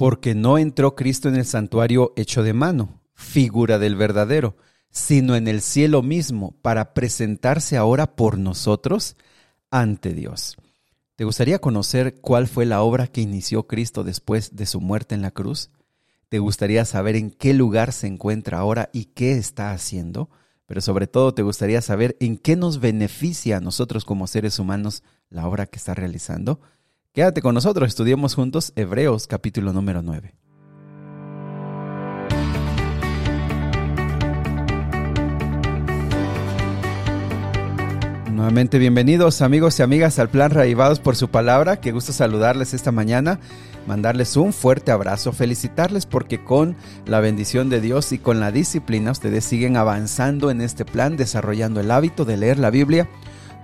Porque no entró Cristo en el santuario hecho de mano, figura del verdadero, sino en el cielo mismo, para presentarse ahora por nosotros ante Dios. ¿Te gustaría conocer cuál fue la obra que inició Cristo después de su muerte en la cruz? ¿Te gustaría saber en qué lugar se encuentra ahora y qué está haciendo? Pero sobre todo te gustaría saber en qué nos beneficia a nosotros como seres humanos la obra que está realizando. Quédate con nosotros, estudiemos juntos Hebreos capítulo número 9. Nuevamente bienvenidos amigos y amigas al plan Raivados por su palabra. Qué gusto saludarles esta mañana, mandarles un fuerte abrazo, felicitarles porque con la bendición de Dios y con la disciplina ustedes siguen avanzando en este plan, desarrollando el hábito de leer la Biblia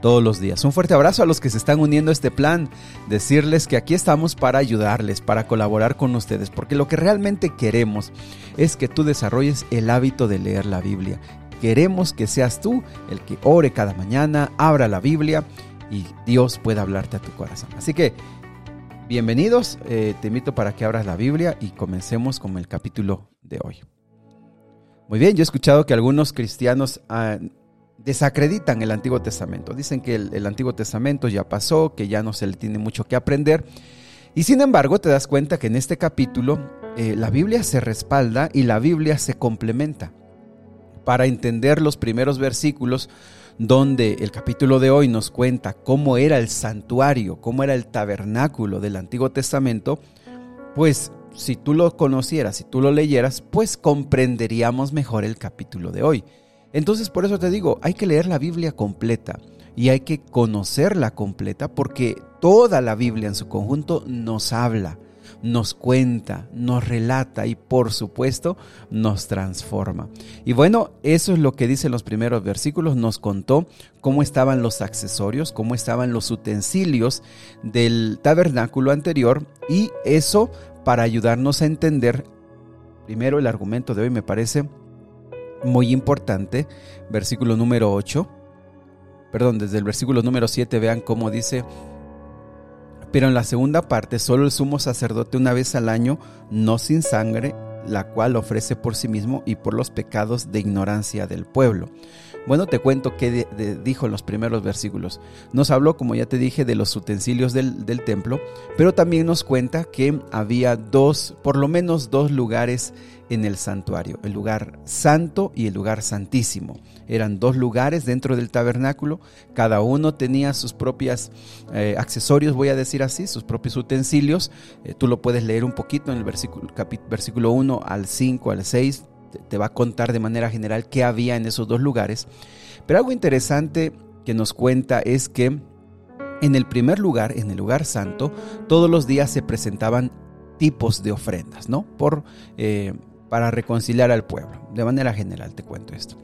todos los días. Un fuerte abrazo a los que se están uniendo a este plan, decirles que aquí estamos para ayudarles, para colaborar con ustedes, porque lo que realmente queremos es que tú desarrolles el hábito de leer la Biblia Queremos que seas tú el que ore cada mañana, abra la Biblia y Dios pueda hablarte a tu corazón. Así que, bienvenidos, eh, te invito para que abras la Biblia y comencemos con el capítulo de hoy. Muy bien, yo he escuchado que algunos cristianos ah, desacreditan el Antiguo Testamento. Dicen que el, Antiguo Testamento ya pasó, que ya no se le tiene mucho que aprender. Y sin embargo, te das cuenta que en este capítulo eh, la Biblia se respalda y la Biblia se complementa para entender los primeros versículos donde el capítulo de hoy nos cuenta cómo era el santuario, cómo era el tabernáculo del Antiguo Testamento, pues si tú lo conocieras, si tú lo leyeras, pues comprenderíamos mejor el capítulo de hoy. Entonces por eso te digo, hay que leer la Biblia completa y hay que conocerla completa porque toda la Biblia en su conjunto nos habla nos cuenta, nos relata y por supuesto nos transforma. Y bueno, eso es lo que dice los primeros versículos. Nos contó cómo estaban los accesorios, cómo estaban los utensilios del tabernáculo anterior y eso para ayudarnos a entender primero el argumento de hoy me parece muy importante, versículo número 8. Perdón, desde el versículo número 7 vean cómo dice pero en la segunda parte, solo el sumo sacerdote una vez al año, no sin sangre, la cual ofrece por sí mismo y por los pecados de ignorancia del pueblo. Bueno, te cuento qué dijo en los primeros versículos. Nos habló, como ya te dije, de los utensilios del, templo, pero también nos cuenta que había dos, por lo menos dos lugares en el santuario, el lugar santo y el lugar santísimo. Eran dos lugares dentro del tabernáculo, cada uno tenía sus propios eh, accesorios, voy a decir así, sus propios utensilios. Eh, tú lo puedes leer un poquito en el versículo, versículo 1 al 5, al 6, te va a contar de manera general qué había en esos dos lugares. Pero algo interesante que nos cuenta es que en el primer lugar, en el lugar santo, todos los días se presentaban tipos de ofrendas, ¿no? Por eh, para reconciliar al pueblo. De manera general te cuento esto.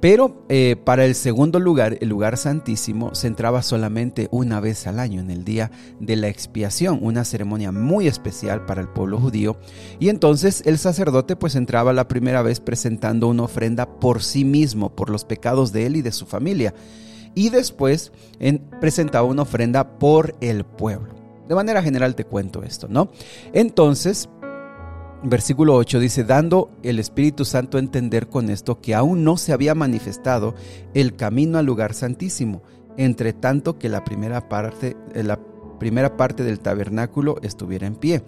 Pero eh, para el segundo lugar, el lugar santísimo, se entraba solamente una vez al año, en el día de la expiación, una ceremonia muy especial para el pueblo judío. Y entonces el sacerdote pues entraba la primera vez presentando una ofrenda por sí mismo, por los pecados de él y de su familia. Y después presentaba una ofrenda por el pueblo. De manera general te cuento esto, ¿no? Entonces, Versículo 8 dice, dando el Espíritu Santo a entender con esto que aún no se había manifestado el camino al lugar santísimo, entre tanto que la primera parte, eh, la primera parte del tabernáculo estuviera en pie,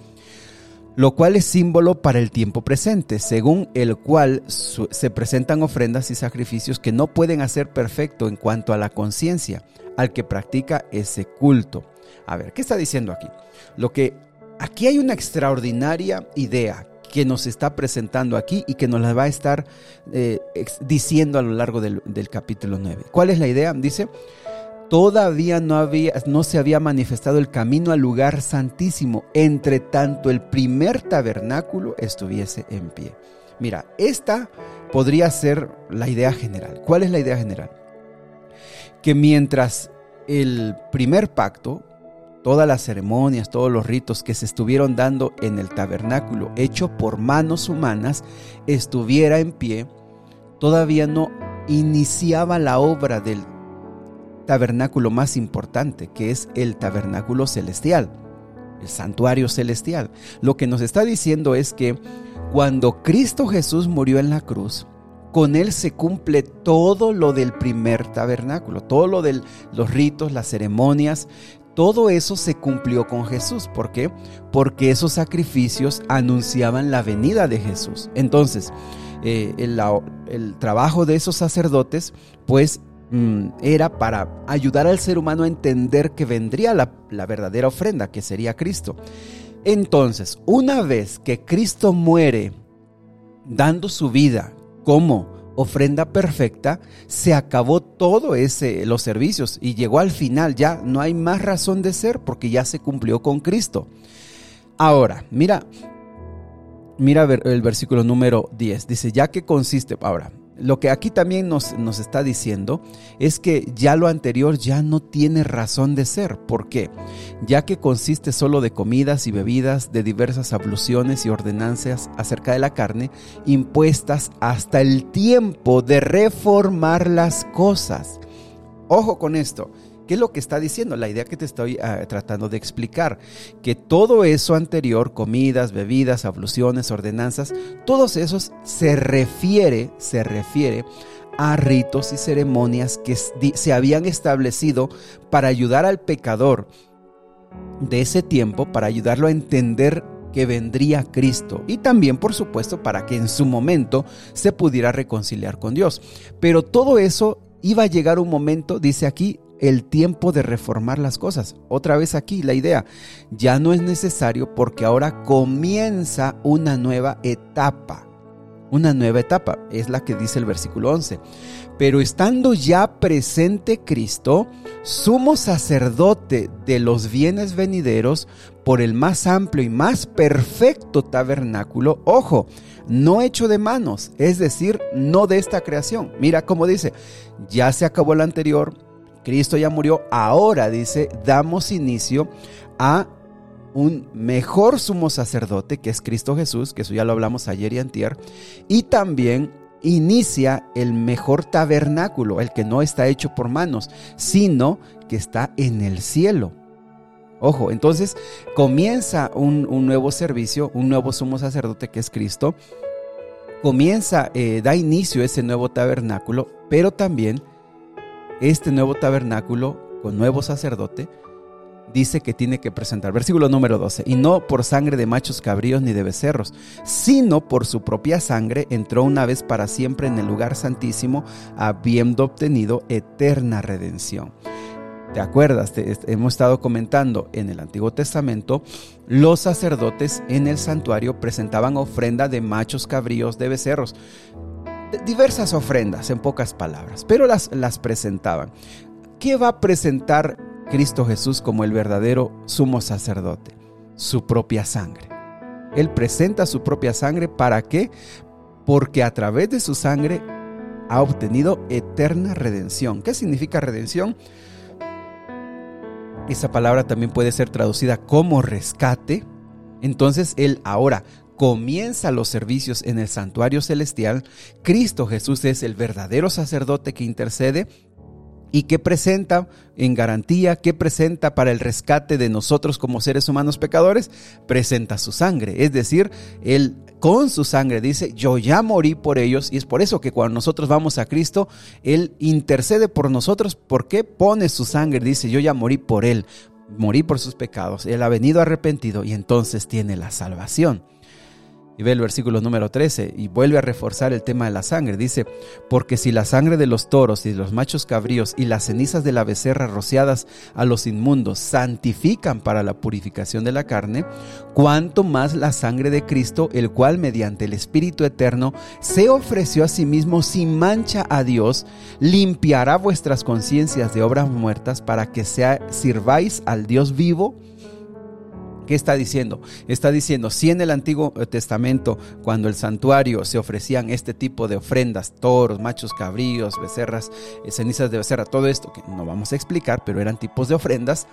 lo cual es símbolo para el tiempo presente, según el cual se presentan ofrendas y sacrificios que no pueden hacer perfecto en cuanto a la conciencia al que practica ese culto. A ver, ¿qué está diciendo aquí? Lo que Aquí hay una extraordinaria idea que nos está presentando aquí y que nos la va a estar eh, diciendo a lo largo del, capítulo 9. ¿Cuál es la idea? Dice, todavía no, había, no se había manifestado el camino al lugar santísimo, entre tanto el primer tabernáculo estuviese en pie. Mira, esta podría ser la idea general. ¿Cuál es la idea general? Que mientras el primer pacto, todas las ceremonias, todos los ritos que se estuvieron dando en el tabernáculo hecho por manos humanas estuviera en pie, todavía no iniciaba la obra del tabernáculo más importante, que es el tabernáculo celestial. el santuario celestial. Lo que nos está diciendo es que cuando Cristo Jesús murió en la cruz, con él se cumple todo lo del primer tabernáculo, todo lo de los ritos, las ceremonias, todo eso se cumplió con Jesús. ¿Por qué? Porque esos sacrificios anunciaban la venida de Jesús. Entonces, eh, el, trabajo de esos sacerdotes, pues mm, era para ayudar al ser humano a entender que vendría la, la verdadera ofrenda, que sería Cristo. Entonces, una vez que Cristo muere dando su vida como ofrenda perfecta, se acabó todo ese los servicios y llegó al final, ya no hay más razón de ser porque ya se cumplió con Cristo. Ahora, mira mira el versículo número 10, dice, "Ya que consiste ahora lo que aquí también nos, nos, está diciendo es que ya lo anterior ya no tiene razón de ser. ¿Por qué? Ya que consiste solo de comidas y bebidas, de diversas abluciones y ordenanzas acerca de la carne, impuestas hasta el tiempo de reformar las cosas. Ojo con esto. ¿Qué es lo que está diciendo? La idea que te estoy ah, tratando de explicar, que todo eso anterior, comidas, bebidas, abluciones, ordenanzas, todos esos se refiere, se refiere a ritos y ceremonias que se habían establecido para ayudar al pecador de ese tiempo, para ayudarlo a entender que vendría Cristo y también por supuesto para que en su momento se pudiera reconciliar con Dios. Pero todo eso iba a llegar un momento, dice aquí, el tiempo de reformar las cosas. Otra vez aquí la idea, ya no es necesario porque ahora comienza una nueva etapa. Una nueva etapa, es la que dice el versículo 11. Pero estando ya presente Cristo, sumo sacerdote de los bienes venideros por el más amplio y más perfecto tabernáculo, ojo, no hecho de manos, es decir, no de esta creación. Mira cómo dice, ya se acabó el anterior, Cristo ya murió, ahora dice, damos inicio a un mejor sumo sacerdote, que es Cristo Jesús, que eso ya lo hablamos ayer y antier, y también inicia el mejor tabernáculo, el que no está hecho por manos, sino que está en el cielo. Ojo, entonces comienza un, nuevo servicio, un nuevo sumo sacerdote que es Cristo, comienza, eh, da inicio ese nuevo tabernáculo, pero también este nuevo tabernáculo con nuevo sacerdote dice que tiene que presentar, versículo número 12, y no por sangre de machos cabríos ni de becerros, sino por su propia sangre entró una vez para siempre en el lugar santísimo, habiendo obtenido eterna redención. ¿Te acuerdas? hemos estado comentando en el Antiguo Testamento, los sacerdotes en el santuario presentaban ofrenda de machos cabríos de becerros diversas ofrendas, en pocas palabras, pero las, las presentaban. ¿Qué va a presentar Cristo Jesús como el verdadero sumo sacerdote? Su propia sangre. Él presenta su propia sangre para qué? Porque a través de su sangre ha obtenido eterna redención. ¿Qué significa redención? Esa palabra también puede ser traducida como rescate. Entonces Él ahora comienza los servicios en el santuario celestial, Cristo Jesús es el verdadero sacerdote que intercede y que presenta en garantía, que presenta para el rescate de nosotros como seres humanos pecadores, presenta su sangre. Es decir, Él con su sangre dice, yo ya morí por ellos y es por eso que cuando nosotros vamos a Cristo, Él intercede por nosotros porque pone su sangre, dice, yo ya morí por Él, morí por sus pecados, Él ha venido arrepentido y entonces tiene la salvación. Y ve el versículo número 13 y vuelve a reforzar el tema de la sangre. Dice, porque si la sangre de los toros y de los machos cabríos y las cenizas de la becerra rociadas a los inmundos santifican para la purificación de la carne, cuanto más la sangre de Cristo, el cual mediante el Espíritu Eterno se ofreció a sí mismo sin mancha a Dios, limpiará vuestras conciencias de obras muertas para que sea, sirváis al Dios vivo ¿Qué está diciendo? Está diciendo, si en el Antiguo Testamento, cuando el santuario se ofrecían este tipo de ofrendas, toros, machos cabríos, becerras, eh, cenizas de becerra, todo esto que no vamos a explicar, pero eran tipos de ofrendas,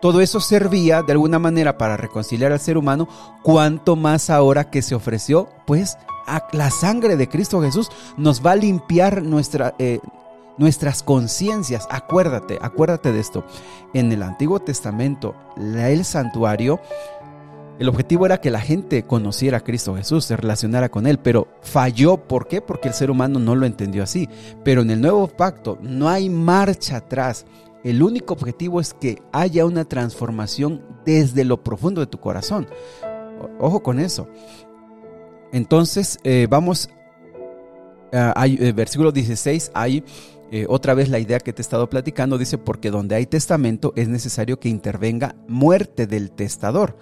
todo eso servía de alguna manera para reconciliar al ser humano, cuanto más ahora que se ofreció, pues la sangre de Cristo Jesús nos va a limpiar nuestra, eh, nuestras conciencias. Acuérdate, acuérdate de esto. En el Antiguo Testamento, el santuario, el objetivo era que la gente conociera a Cristo Jesús, se relacionara con Él, pero falló. ¿Por qué? Porque el ser humano no lo entendió así. Pero en el nuevo pacto no hay marcha atrás. El único objetivo es que haya una transformación desde lo profundo de tu corazón. Ojo con eso. Entonces, eh, vamos, eh, versículo 16, hay eh, otra vez la idea que te he estado platicando, dice, porque donde hay testamento es necesario que intervenga muerte del testador,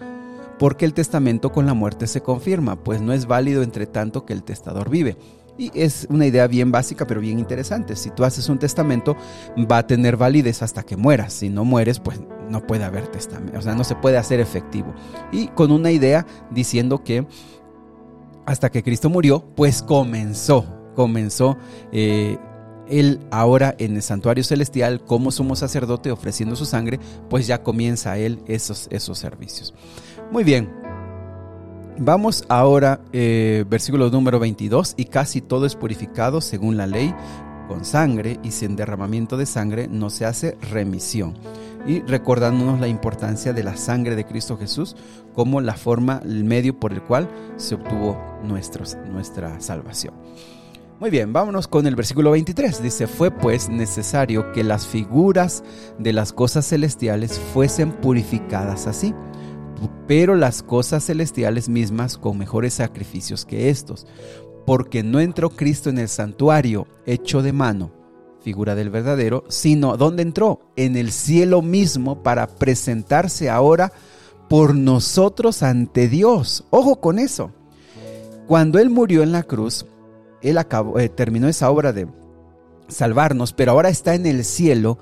porque el testamento con la muerte se confirma, pues no es válido entre tanto que el testador vive. Y es una idea bien básica, pero bien interesante. Si tú haces un testamento, va a tener validez hasta que mueras. Si no mueres, pues no puede haber testamento. O sea, no se puede hacer efectivo. Y con una idea diciendo que hasta que Cristo murió, pues comenzó, comenzó eh, él ahora en el santuario celestial como sumo sacerdote ofreciendo su sangre, pues ya comienza él esos, esos servicios. Muy bien, vamos ahora, eh, versículo número 22, y casi todo es purificado según la ley con sangre y sin derramamiento de sangre no se hace remisión. Y recordándonos la importancia de la sangre de Cristo Jesús como la forma, el medio por el cual se obtuvo nuestra salvación. Muy bien, vámonos con el versículo 23. Dice, fue pues necesario que las figuras de las cosas celestiales fuesen purificadas así, pero las cosas celestiales mismas con mejores sacrificios que estos, porque no entró Cristo en el santuario hecho de mano, figura del verdadero, sino ¿dónde entró? En el cielo mismo para presentarse ahora por nosotros ante Dios. Ojo con eso. Cuando Él murió en la cruz, él eh, terminó esa obra de salvarnos, pero ahora está en el cielo.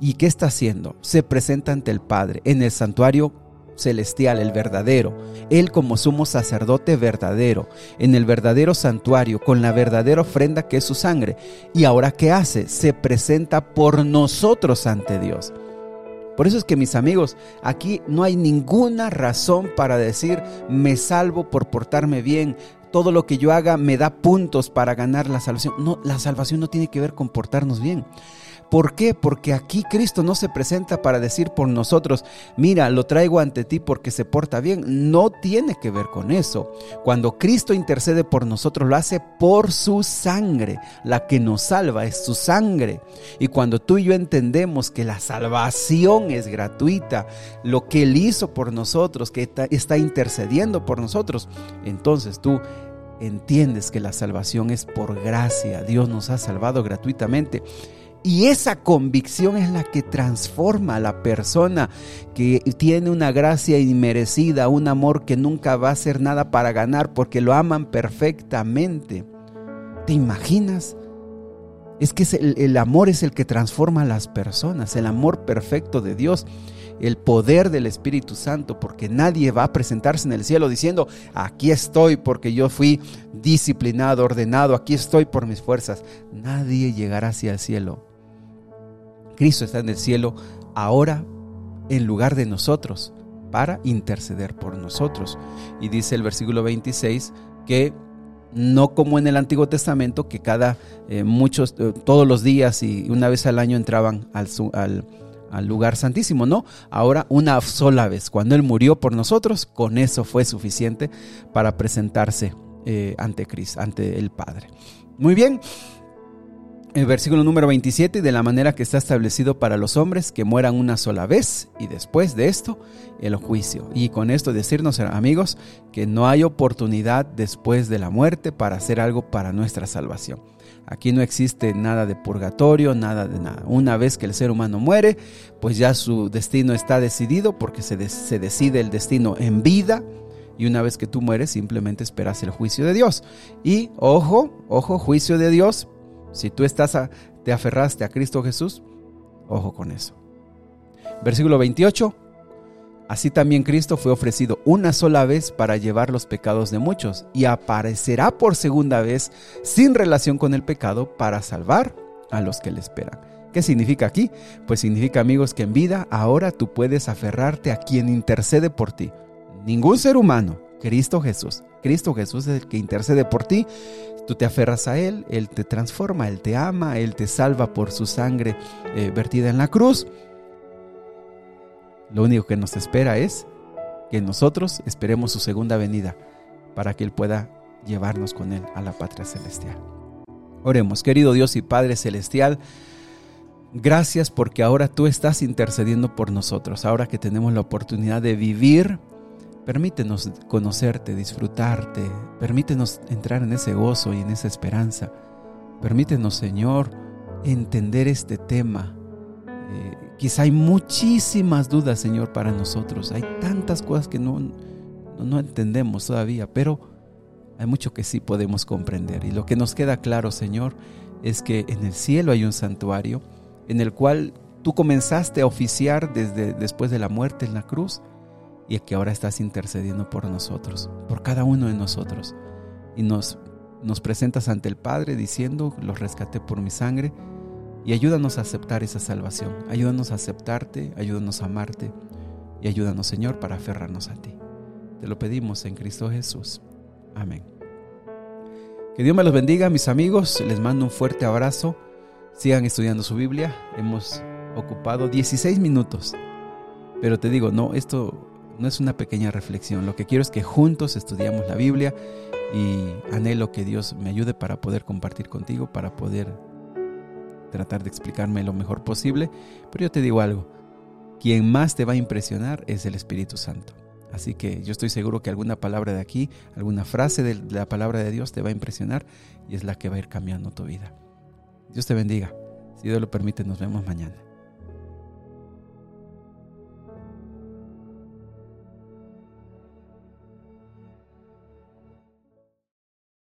¿Y qué está haciendo? Se presenta ante el Padre en el santuario celestial, el verdadero. Él como sumo sacerdote verdadero, en el verdadero santuario, con la verdadera ofrenda que es su sangre. ¿Y ahora qué hace? Se presenta por nosotros ante Dios. Por eso es que mis amigos, aquí no hay ninguna razón para decir me salvo por portarme bien, todo lo que yo haga me da puntos para ganar la salvación. No, la salvación no tiene que ver con portarnos bien. ¿Por qué? Porque aquí Cristo no se presenta para decir por nosotros, mira, lo traigo ante ti porque se porta bien. No tiene que ver con eso. Cuando Cristo intercede por nosotros, lo hace por su sangre. La que nos salva es su sangre. Y cuando tú y yo entendemos que la salvación es gratuita, lo que Él hizo por nosotros, que está intercediendo por nosotros, entonces tú entiendes que la salvación es por gracia. Dios nos ha salvado gratuitamente. Y esa convicción es la que transforma a la persona que tiene una gracia inmerecida, un amor que nunca va a hacer nada para ganar porque lo aman perfectamente. ¿Te imaginas? Es que el, el amor es el que transforma a las personas, el amor perfecto de Dios el poder del Espíritu Santo, porque nadie va a presentarse en el cielo diciendo, aquí estoy porque yo fui disciplinado, ordenado, aquí estoy por mis fuerzas. Nadie llegará hacia el cielo Cristo está en el cielo ahora en lugar de nosotros para interceder por nosotros. Y dice el versículo 26 que no como en el Antiguo Testamento, que cada eh, muchos, eh, todos los días y una vez al año entraban al, al, lugar santísimo, no, ahora una sola vez, cuando Él murió por nosotros, con eso fue suficiente para presentarse eh, ante Cristo, ante el Padre. Muy bien, el versículo número 27, de la manera que está establecido para los hombres que mueran una sola vez y después de esto el juicio. Y con esto decirnos, amigos, que no hay oportunidad después de la muerte para hacer algo para nuestra salvación. Aquí no existe nada de purgatorio, nada de nada. Una vez que el ser humano muere, pues ya su destino está decidido porque se, se decide el destino en vida. Y una vez que tú mueres, simplemente esperas el juicio de Dios. Y ojo, ojo, juicio de Dios si tú estás te aferraste a Cristo Jesús, ojo con eso. Versículo 28. Así también Cristo fue ofrecido una sola vez para llevar los pecados de muchos y aparecerá por segunda vez sin relación con el pecado para salvar a los que le esperan. ¿Qué significa aquí? Pues significa amigos que en vida ahora tú puedes aferrarte a quien intercede por ti. Ningún ser humano, Cristo Jesús. Cristo Jesús es el que intercede por ti. Tú te aferras a Él, Él te transforma, Él te ama, Él te salva por su sangre eh, vertida en la cruz. Lo único que nos espera es que nosotros esperemos su segunda venida para que Él pueda llevarnos con Él a la patria celestial. Oremos, querido Dios y Padre celestial. Gracias porque ahora tú estás intercediendo por nosotros, ahora que tenemos la oportunidad de vivir. Permítenos conocerte, disfrutarte, permítenos entrar en ese gozo y en esa esperanza. Permítenos, Señor, entender este tema. Eh, quizá hay muchísimas dudas, Señor, para nosotros. Hay tantas cosas que no, no, no entendemos todavía, pero hay mucho que sí podemos comprender. Y lo que nos queda claro, Señor, es que en el cielo hay un santuario en el cual tú comenzaste a oficiar desde después de la muerte en la cruz y que ahora estás intercediendo por nosotros, por cada uno de nosotros. Y nos, nos presentas ante el Padre diciendo, los rescaté por mi sangre y ayúdanos a aceptar esa salvación. Ayúdanos a aceptarte, ayúdanos a amarte y ayúdanos Señor para aferrarnos a ti. Te lo pedimos en Cristo Jesús. Amén. Que Dios me los bendiga, mis amigos. Les mando un fuerte abrazo. Sigan estudiando su Biblia. Hemos ocupado 16 minutos. Pero te digo, no, esto no es una pequeña reflexión. Lo que quiero es que juntos estudiamos la Biblia y anhelo que Dios me ayude para poder compartir contigo, para poder tratar de explicarme lo mejor posible. Pero yo te digo algo, quien más te va a impresionar es el Espíritu Santo. Así que yo estoy seguro que alguna palabra de aquí, alguna frase de la palabra de Dios te va a impresionar y es la que va a ir cambiando tu vida. Dios te bendiga. Si Dios lo permite, nos vemos mañana.